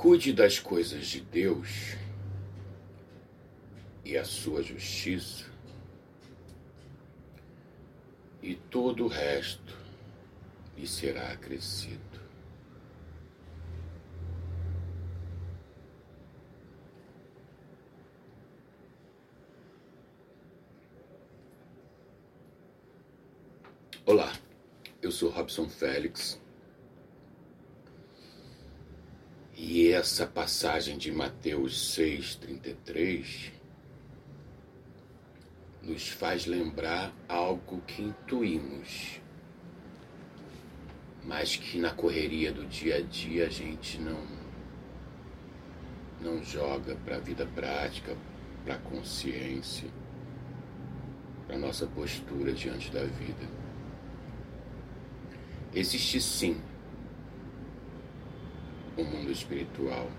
Cuide das coisas de Deus e a sua justiça, e todo o resto lhe será acrescido. Olá, eu sou Robson Félix e essa passagem de Mateus 6,33 nos faz lembrar algo que intuímos, mas que na correria do dia a dia a gente não não joga para a vida prática, para a consciência, para a nossa postura diante da vida. Existe sim um mundo espiritual.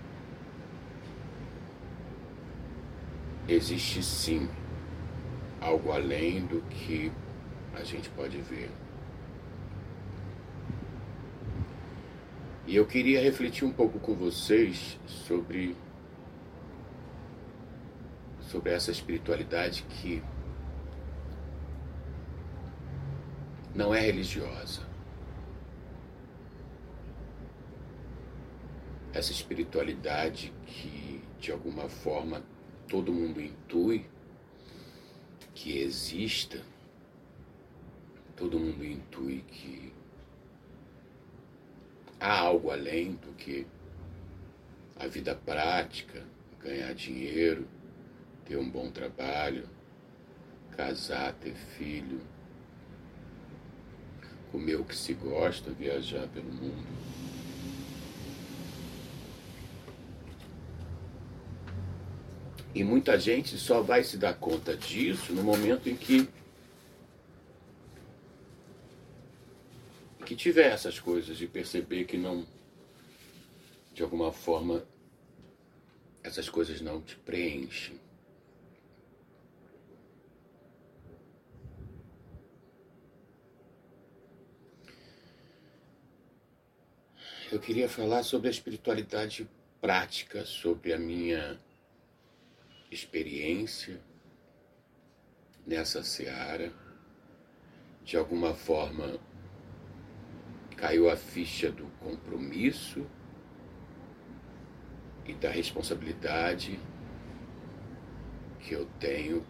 Existe sim algo além do que a gente pode ver. E eu queria refletir um pouco com vocês sobre sobre essa espiritualidade que não é religiosa. Essa espiritualidade que de alguma forma todo mundo intui que exista, todo mundo intui que há algo além do que a vida prática, ganhar dinheiro, ter um bom trabalho, casar, ter filho, comer o que se gosta, viajar pelo mundo. E muita gente só vai se dar conta disso no momento em que que tiver essas coisas e perceber que não de alguma forma essas coisas não te preenchem. Eu queria falar sobre a espiritualidade prática, sobre a minha experiência nessa seara. De alguma forma, caiu a ficha do compromisso e da responsabilidade que eu tenho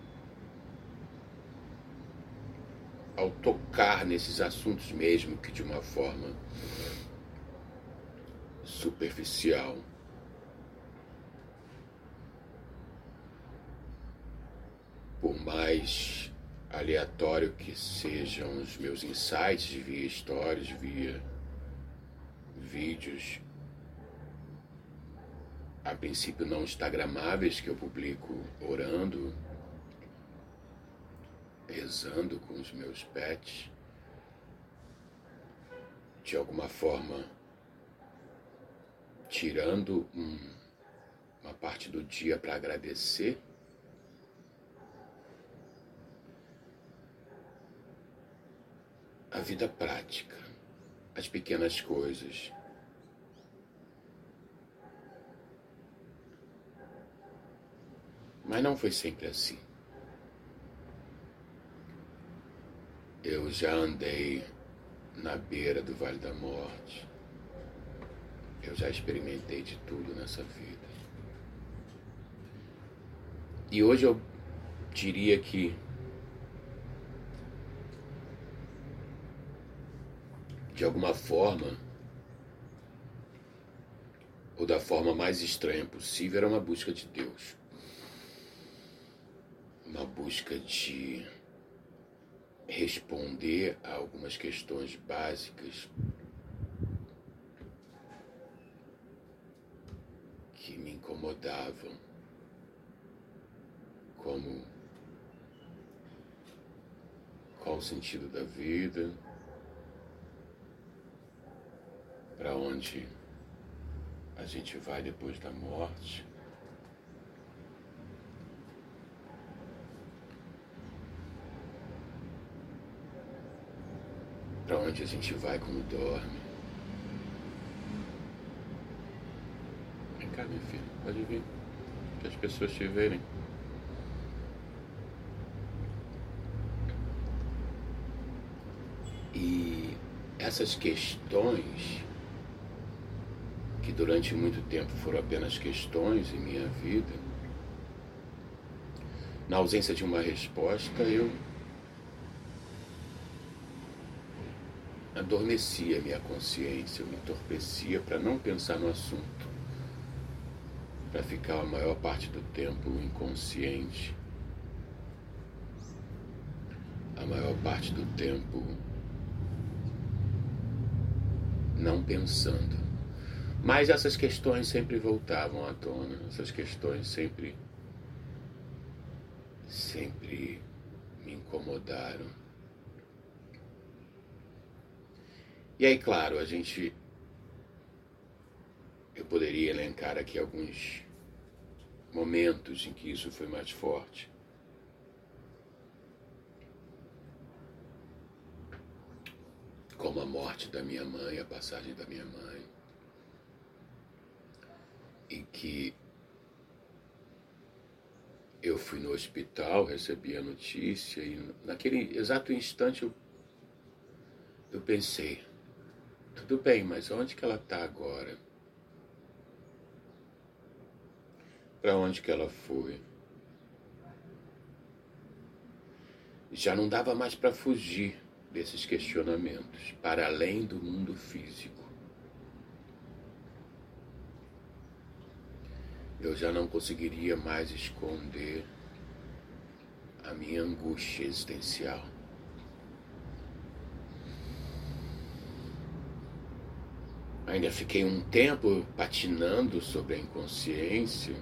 ao tocar nesses assuntos, mesmo que de uma forma superficial. Mais aleatório que sejam os meus insights via stories, via vídeos, a princípio não instagramáveis que eu publico orando, rezando com os meus pets, de alguma forma tirando um, uma parte do dia para agradecer a vida prática, as pequenas coisas. Mas não foi sempre assim. Eu já andei na beira do Vale da Morte. Eu já experimentei de tudo nessa vida. E hoje eu diria que de alguma forma, ou da forma mais estranha possível, era uma busca de Deus. Uma busca de responder a algumas questões básicas que me incomodavam, como qual o sentido da vida, para onde a gente vai depois da morte. Para onde a gente vai quando dorme. minha filha. Pode vir. Que as pessoas te verem. E essas questões, que durante muito tempo foram apenas questões em minha vida, na ausência de uma resposta, eu adormecia minha consciência, eu me entorpecia para não pensar no assunto, para ficar a maior parte do tempo inconsciente, a maior parte do tempo não pensando. Mas essas questões sempre voltavam à tona, essas questões sempre sempre me incomodaram. E aí, claro, a gente. Eu poderia elencar aqui alguns momentos em que isso foi mais forte. Como a morte da minha mãe, a passagem da minha mãe. Que eu fui no hospital, recebi a notícia e naquele exato instante eu, eu pensei, tudo bem, mas onde que ela está agora? Para onde que ela foi? Já não dava mais para fugir desses questionamentos, para além do mundo físico. Eu já não conseguiria mais esconder a minha angústia existencial. Ainda fiquei um tempo patinando sobre a inconsciência,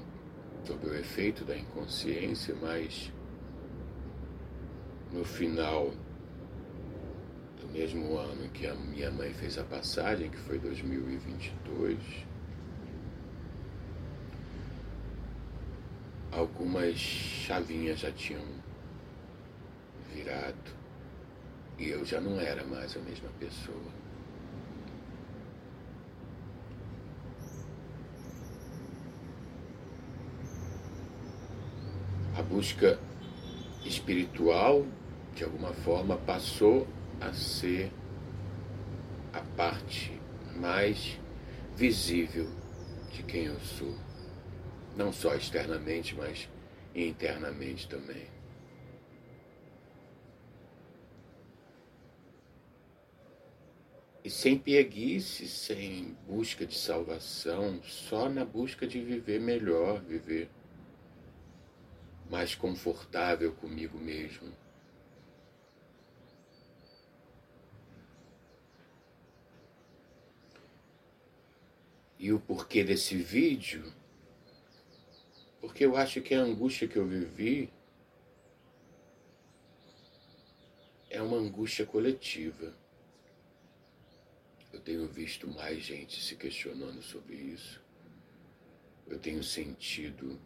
sobre o efeito da inconsciência, mas no final do mesmo ano que a minha mãe fez a passagem, que foi 2022, algumas chavinhas já tinham virado e eu já não era mais a mesma pessoa. a busca espiritual, de alguma forma, passou a ser a parte mais visível de quem eu sou. Não só externamente, mas internamente também. E sem pieguice, sem busca de salvação, só na busca de viver melhor, viver mais confortável comigo mesmo. E o porquê desse vídeo? Porque eu acho que a angústia que eu vivi é uma angústia coletiva. Eu tenho visto mais gente se questionando sobre isso. Eu tenho sentido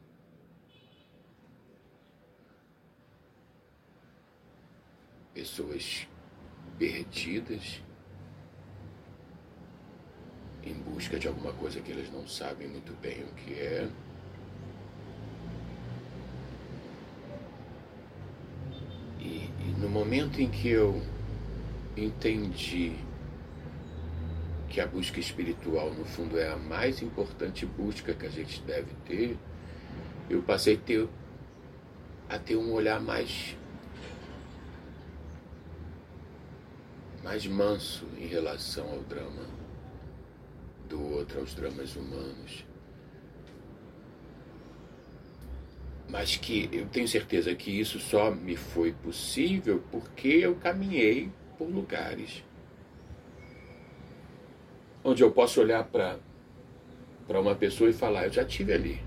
pessoas perdidas em busca de alguma coisa que eles não sabem muito bem o que é. E, e no momento em que eu entendi que a busca espiritual, no fundo, é a mais importante busca que a gente deve ter, eu passei a ter, a ter um olhar mais mais manso em relação ao drama do outro, aos dramas humanos. Mas que eu tenho certeza que isso só me foi possível porque eu caminhei por lugares onde eu posso olhar para para uma pessoa e falar, eu já tive ali.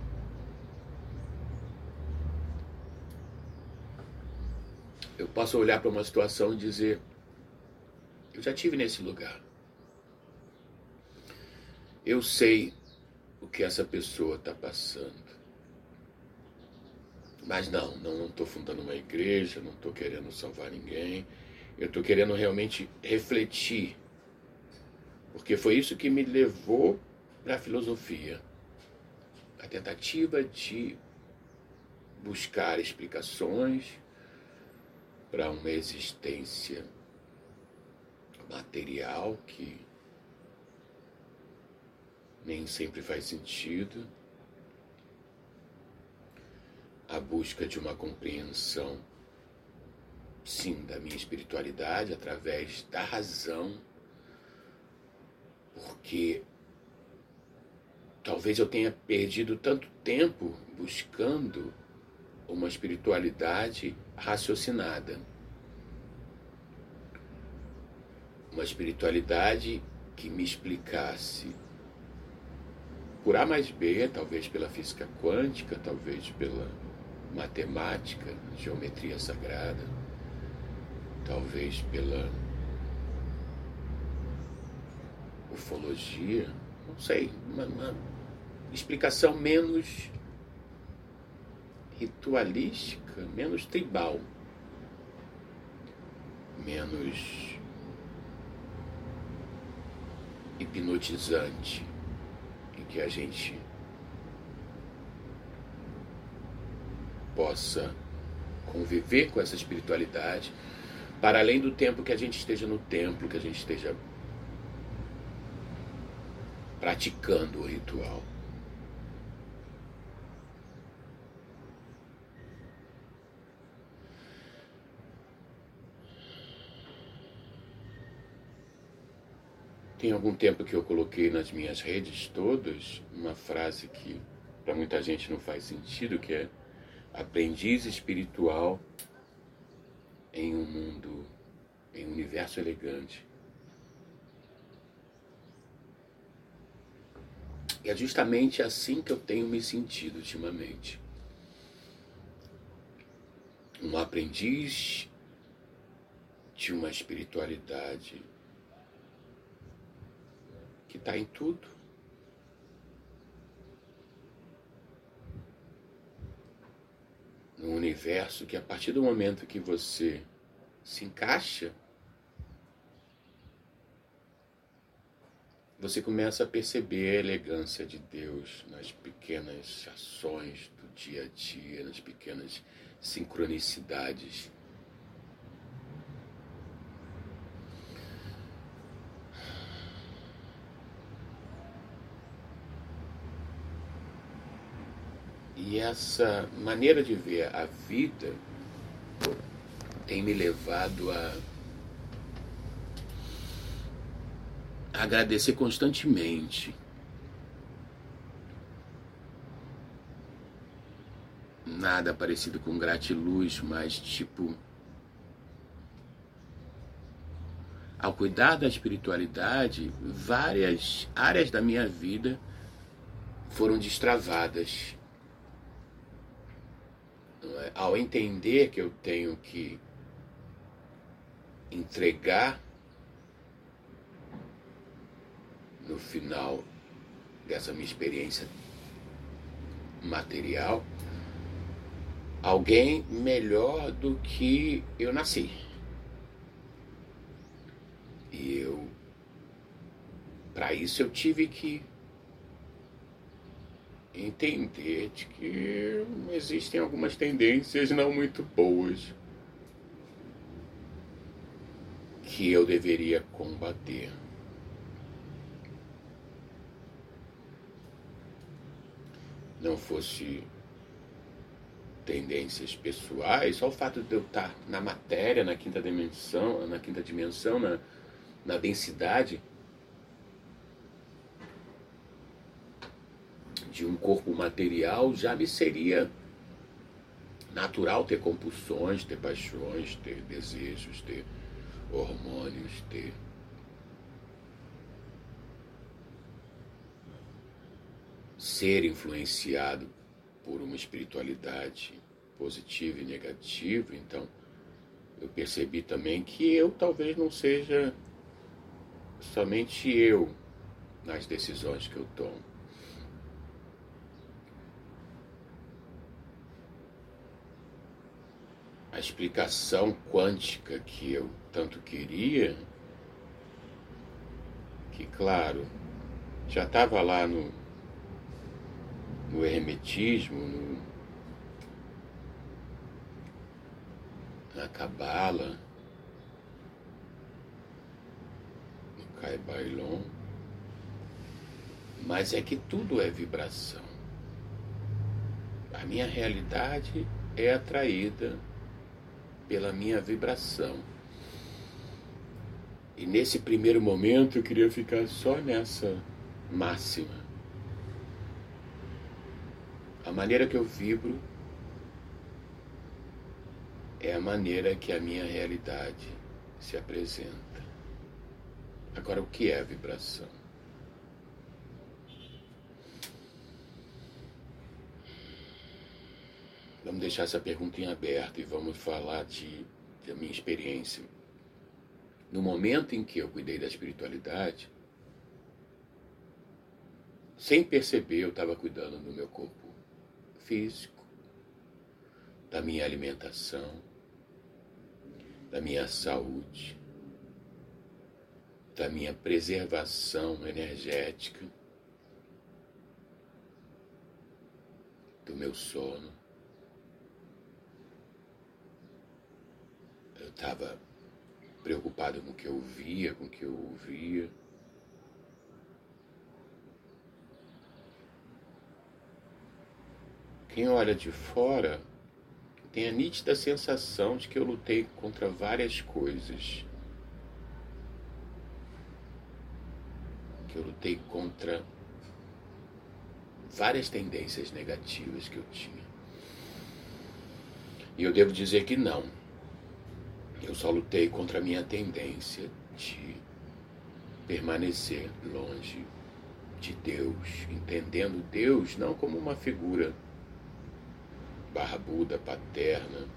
Eu posso olhar para uma situação e dizer, eu já tive nesse lugar. Eu sei o que essa pessoa está passando. Mas não, não estou fundando uma igreja, não estou querendo salvar ninguém. Eu estou querendo realmente refletir. Porque foi isso que me levou para a filosofia. a tentativa de buscar explicações para uma existência material que nem sempre faz sentido, a busca de uma compreensão, sim, da minha espiritualidade através da razão, porque talvez eu tenha perdido tanto tempo buscando uma espiritualidade raciocinada. Uma espiritualidade que me explicasse por A mais B, talvez pela física quântica, talvez pela matemática, geometria sagrada, talvez pela ufologia, não sei, uma, uma explicação menos ritualística, menos tribal, menos hipnotizante, em que a gente possa conviver com essa espiritualidade para além do tempo que a gente esteja no templo, que a gente esteja praticando o ritual. Tem algum tempo que eu coloquei nas minhas redes todas uma frase que para muita gente não faz sentido, que é aprendiz espiritual em um mundo, em um universo elegante. E é justamente assim que eu tenho me sentido ultimamente. Um aprendiz de uma espiritualidade que está em tudo. Num universo que a partir do momento que você se encaixa, você começa a perceber a elegância de Deus nas pequenas ações do dia a dia, nas pequenas sincronicidades E essa maneira de ver a vida tem me levado a agradecer constantemente. Nada parecido com gratiluz, mas tipo. Ao cuidar da espiritualidade, várias áreas da minha vida foram destravadas ao entender que eu tenho que entregar no final dessa minha experiência material alguém melhor do que eu nasci. E eu para isso eu tive que entender de que existem algumas tendências não muito boas que eu deveria combater. Não fosse tendências pessoais, só o fato de eu estar na matéria, na quinta dimensão, na quinta dimensão, na, na densidade de um corpo material, já me seria natural ter compulsões, ter paixões, ter desejos, ter hormônios, ter. ser influenciado por uma espiritualidade positiva e negativa, então eu percebi também que eu talvez não seja somente eu nas decisões que eu tomo. a explicação quântica que eu tanto queria, que claro, já estava lá no no hermetismo, no, na cabala, no Kaibailon, mas é que tudo é vibração. A minha realidade é atraída pela minha vibração. E nesse primeiro momento eu queria ficar só nessa máxima. A maneira que eu vibro é a maneira que a minha realidade se apresenta. Agora, o que é a vibração? Vamos deixar essa pergunta em aberto e vamos falar de, da minha experiência no momento em que eu cuidei da espiritualidade, sem perceber, eu estava cuidando do meu corpo físico, da minha alimentação, da minha saúde, da minha preservação energética, do meu sono. Eu estava preocupado com o que eu via, com o que eu ouvia. Quem olha de fora tem a nítida sensação de que eu lutei contra várias coisas. Que eu lutei contra várias tendências negativas que eu tinha. E eu devo dizer que não. Eu só lutei contra a minha tendência de permanecer longe de Deus, entendendo Deus não como uma figura barbuda, paterna,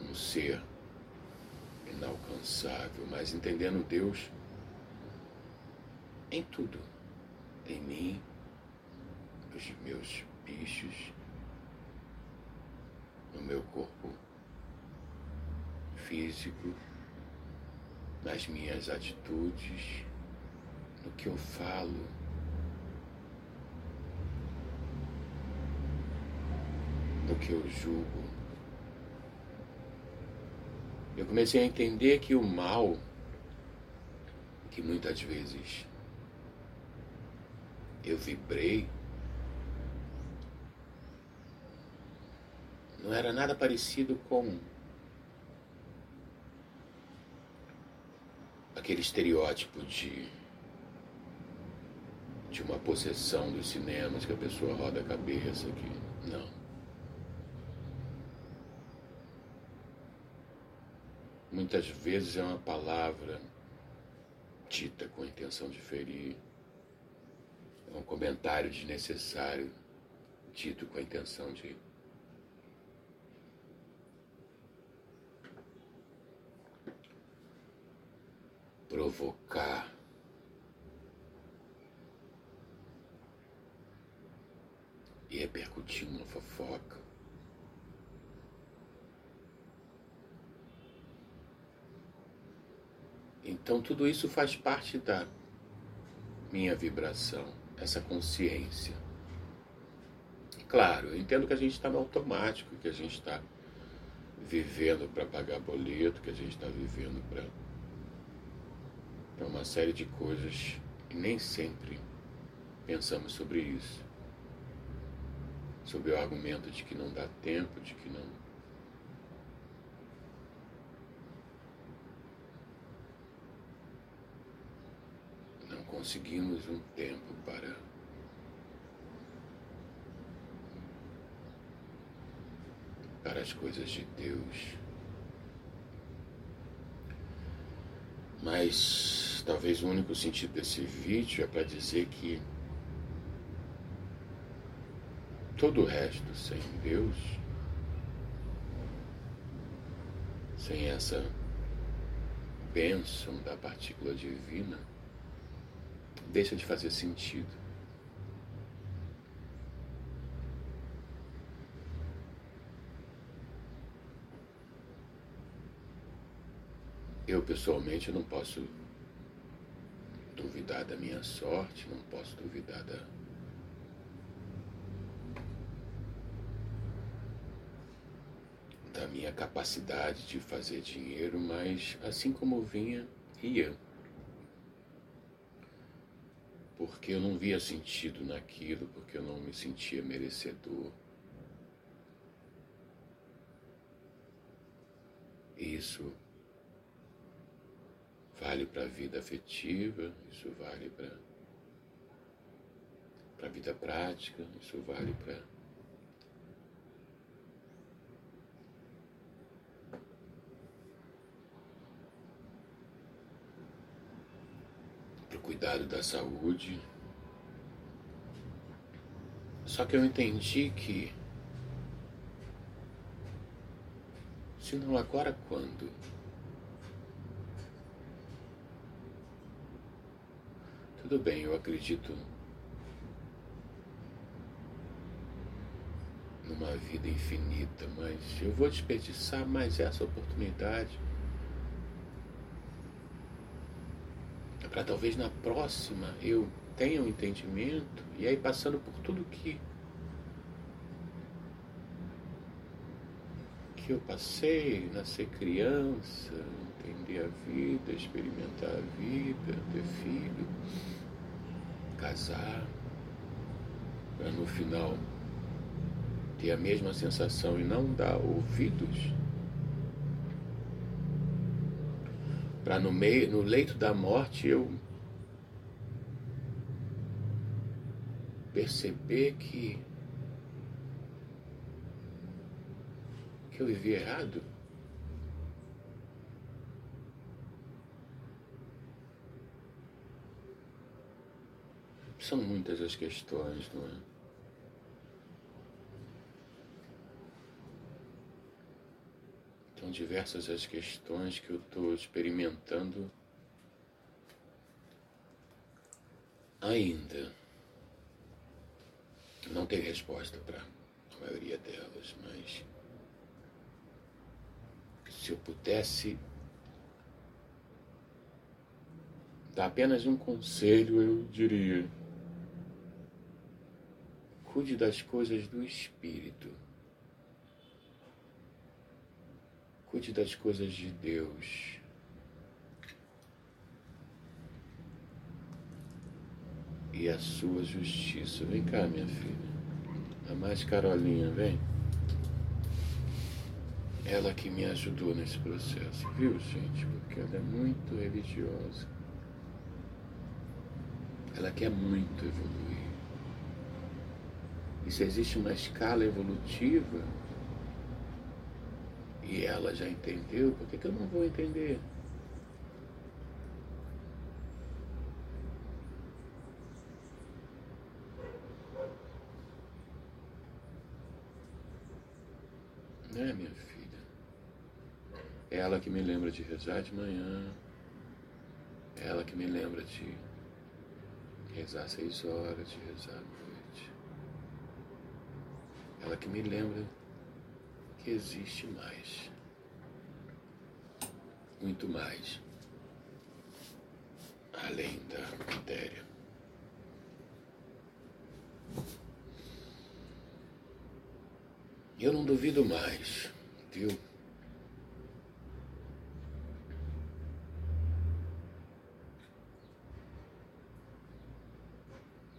um ser inalcançável, mas entendendo Deus em tudo, em mim, os meus bichos, no meu corpo físico, nas minhas atitudes, no que eu falo. No que eu julgo. Eu comecei a entender que o mal, que muitas vezes eu vibrei, não era nada parecido com aquele estereótipo de de uma possessão dos cinemas que a pessoa roda a cabeça que não. Muitas vezes é uma palavra dita com a intenção de ferir, é um comentário desnecessário dito com a intenção de provocar. E repercutir uma fofoca. Então tudo isso faz parte da minha vibração, essa consciência. Claro, eu entendo que a gente está no automático, que a gente está vivendo para pagar boleto, que a gente está vivendo para para uma série de coisas e nem sempre pensamos sobre isso. Sobre o argumento de que não dá tempo, de que não. Não conseguimos um tempo para. para as coisas de Deus. Mas talvez o único sentido desse vídeo é para dizer que todo o resto sem Deus, sem essa bênção da partícula divina, deixa de fazer sentido. Eu pessoalmente não posso duvidar da minha sorte, não posso duvidar da, da minha capacidade de fazer dinheiro, mas assim como vinha, ia. Porque eu não via sentido naquilo, porque eu não me sentia merecedor. Isso vale para a vida afetiva, isso vale para a vida prática, isso vale para o cuidado da saúde. Só que eu entendi que se não agora quando? Tudo bem, eu acredito numa vida infinita, mas eu vou desperdiçar mais essa oportunidade para talvez na próxima eu tenha um entendimento e aí passando por tudo que que eu passei, nascer criança, entender a vida, experimentar a vida, ter filho casar, para no final ter a mesma sensação e não dar ouvidos, para no meio, no leito da morte eu perceber que que eu vivi errado. São muitas as questões, não é? São diversas as questões que eu estou experimentando ainda. Não tem resposta para a maioria delas, mas se eu pudesse dar apenas um conselho, eu diria Cuide das coisas do Espírito. Cuide das coisas de Deus. E a sua justiça. Vem cá, minha filha. A mais Carolinha, vem. Ela que me ajudou nesse processo, viu, gente? Porque ela é muito religiosa. Ela quer muito evoluir. Se existe uma escala evolutiva e ela já entendeu, por que, que eu não vou entender? Né, minha filha? É ela que me lembra de rezar de manhã. É ela que me lembra de rezar seis horas, de rezar ela que me lembra que existe mais. Muito mais. Além da matéria. Eu não duvido mais, viu?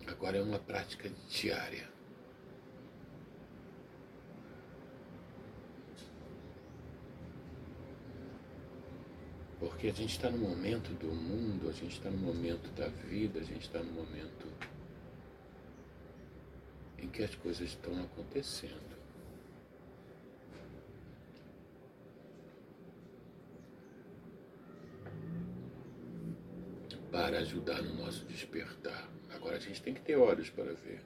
Agora é uma prática diária. Porque a gente está no momento do mundo, a gente está no momento da vida, a gente está no momento em que as coisas estão acontecendo. Para ajudar no nosso despertar. Agora a gente tem que ter olhos para ver.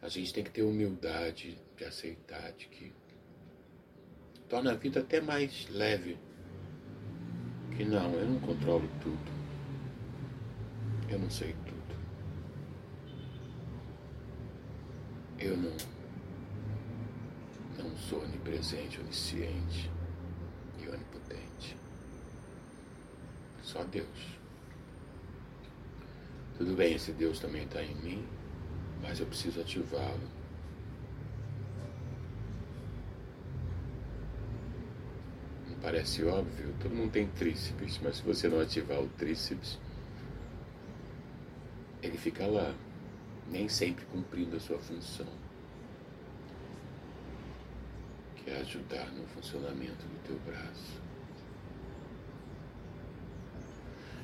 A gente tem que ter humildade de aceitar de que torna a vida até mais leve que não, eu não controlo tudo. Eu não sei tudo. Eu não, não sou onipresente, onisciente e onipotente. Só Deus. Tudo bem, esse Deus também está em mim, mas eu preciso ativá-lo. Parece óbvio, todo mundo tem tríceps, mas se você não ativar o tríceps, ele fica lá, nem sempre cumprindo a sua função, que é ajudar no funcionamento do teu braço.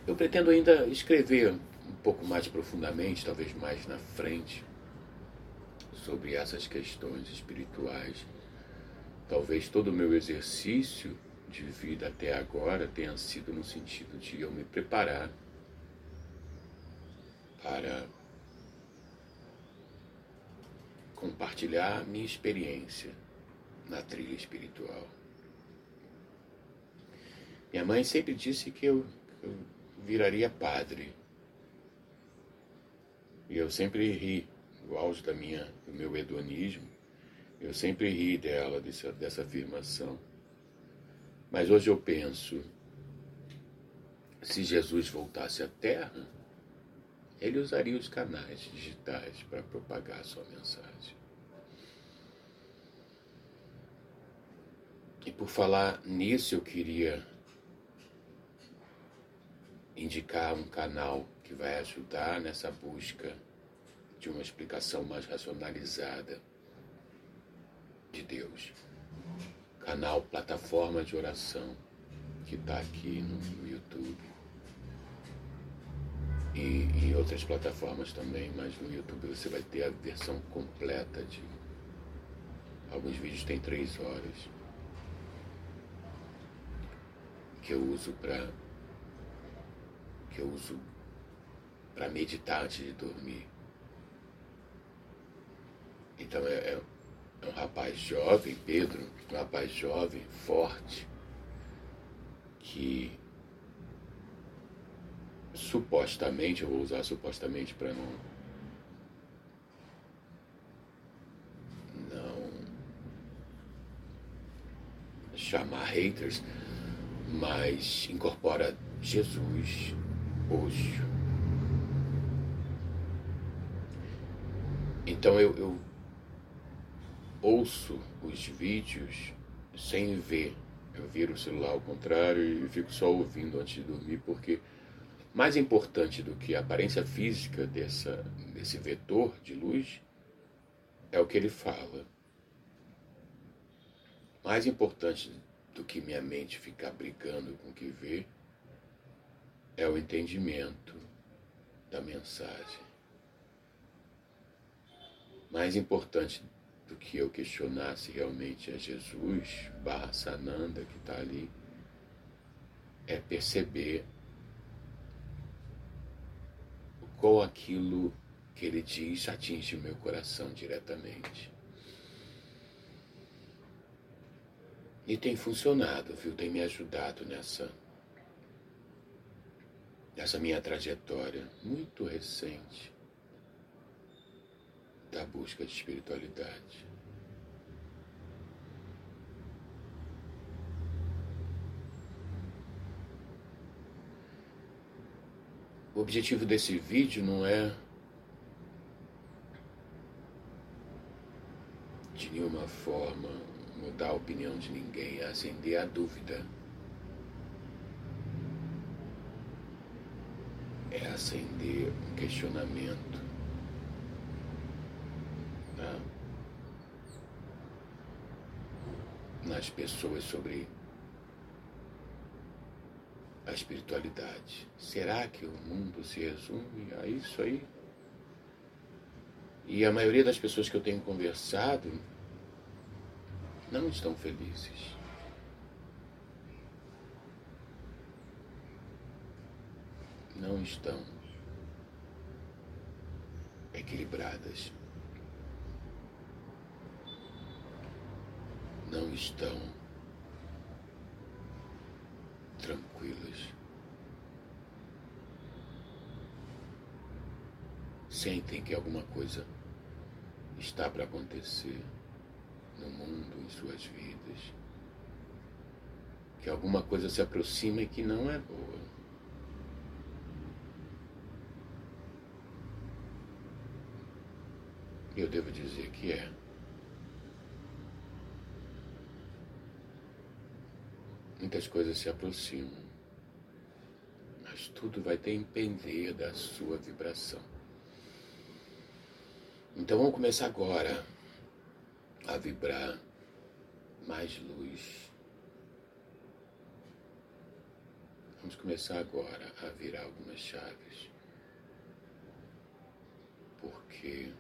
Eu pretendo ainda escrever um pouco mais profundamente, talvez mais na frente, sobre essas questões espirituais. Talvez todo o meu exercício de vida até agora tenha sido no sentido de eu me preparar para compartilhar minha experiência na trilha espiritual. Minha mãe sempre disse que eu, eu viraria padre. E eu sempre ri, no auge da minha, do meu hedonismo, eu sempre ri dela, dessa, dessa afirmação. Mas hoje eu penso, se Jesus voltasse à Terra, ele usaria os canais digitais para propagar sua mensagem. E por falar nisso, eu queria indicar um canal que vai ajudar nessa busca de uma explicação mais racionalizada de Deus. Canal Plataforma de Oração, que está aqui no, YouTube. E em outras plataformas também, mas no YouTube você vai ter a versão completa de. Alguns vídeos têm três horas. Que eu uso para que eu uso para meditar antes de dormir. Então é, é, um rapaz jovem, Pedro, um rapaz jovem, forte, que supostamente, eu vou usar supostamente para não. não chamar haters, mas incorpora Jesus hoje. Então eu, eu ouço os vídeos sem ver. Eu viro o celular ao contrário e fico só ouvindo antes de dormir, porque mais importante do que a aparência física dessa, desse vetor de luz é o que ele fala. Mais importante do que minha mente ficar brigando com o que vê é o entendimento da mensagem. Mais importante que eu questionar se realmente é Jesus, barra Sananda que está ali, é perceber qual aquilo que ele diz atinge o meu coração diretamente. E tem funcionado, viu? Tem me ajudado nessa essa minha trajetória muito recente da busca de espiritualidade. O objetivo desse vídeo não é de nenhuma forma mudar a opinião de ninguém, é acender a dúvida. é acender um questionamento nas pessoas sobre a espiritualidade. Será que o mundo se resume a isso aí? E a maioria das pessoas que eu tenho conversado não estão felizes. não estão equilibradas, não estão tranquilas. Sentem que alguma coisa está para acontecer no mundo, em suas vidas, que alguma coisa se aproxima e que não é boa. Eu devo dizer que é. Muitas coisas se aproximam, mas tudo vai depender da sua vibração. Então vamos começar agora a vibrar mais luz. Vamos começar agora a virar algumas chaves. Porque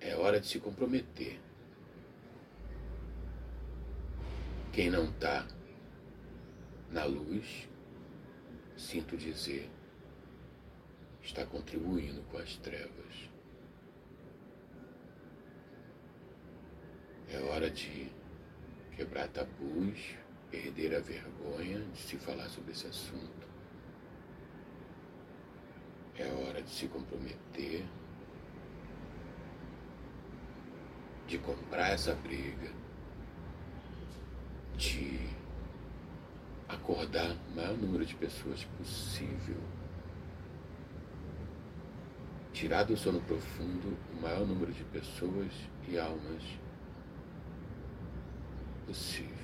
é hora de se comprometer. Quem não está na luz, sinto dizer, está contribuindo com as trevas. É hora de quebrar tabus, perder a vergonha de se falar sobre esse assunto. É hora de se comprometer, de comprar essa briga, de acordar o maior número de pessoas possível. Tirar do sono profundo o maior número de pessoas e almas possível.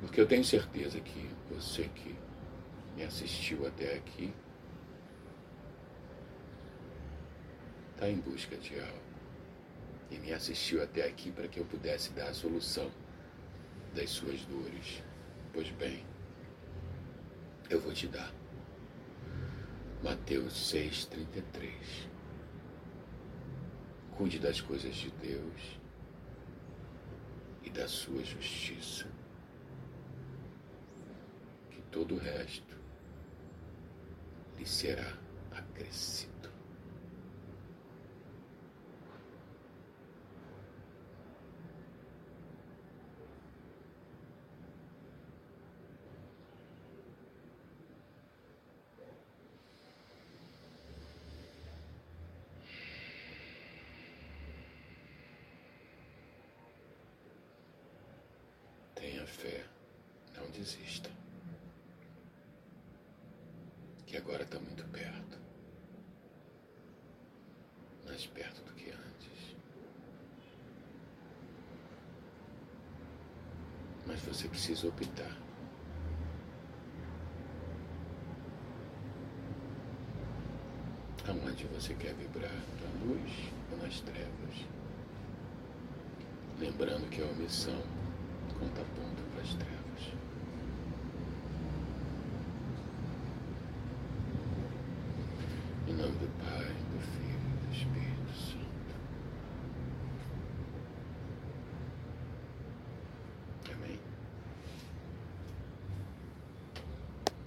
Porque eu tenho certeza que você que me assistiu até aqui está em busca de algo e me assistiu até aqui para que eu pudesse dar a solução das suas dores. Pois bem, eu vou te dar. Mateus 6,33 Cuide das coisas de Deus e da sua justiça, que todo o resto lhe será acrescido. Tenha fé, não desista. Que agora está muito perto. Mais perto do que antes. Mas você precisa optar. Aonde você quer vibrar? Na luz ou nas trevas? Lembrando que é uma missão conta ponto para as trevas.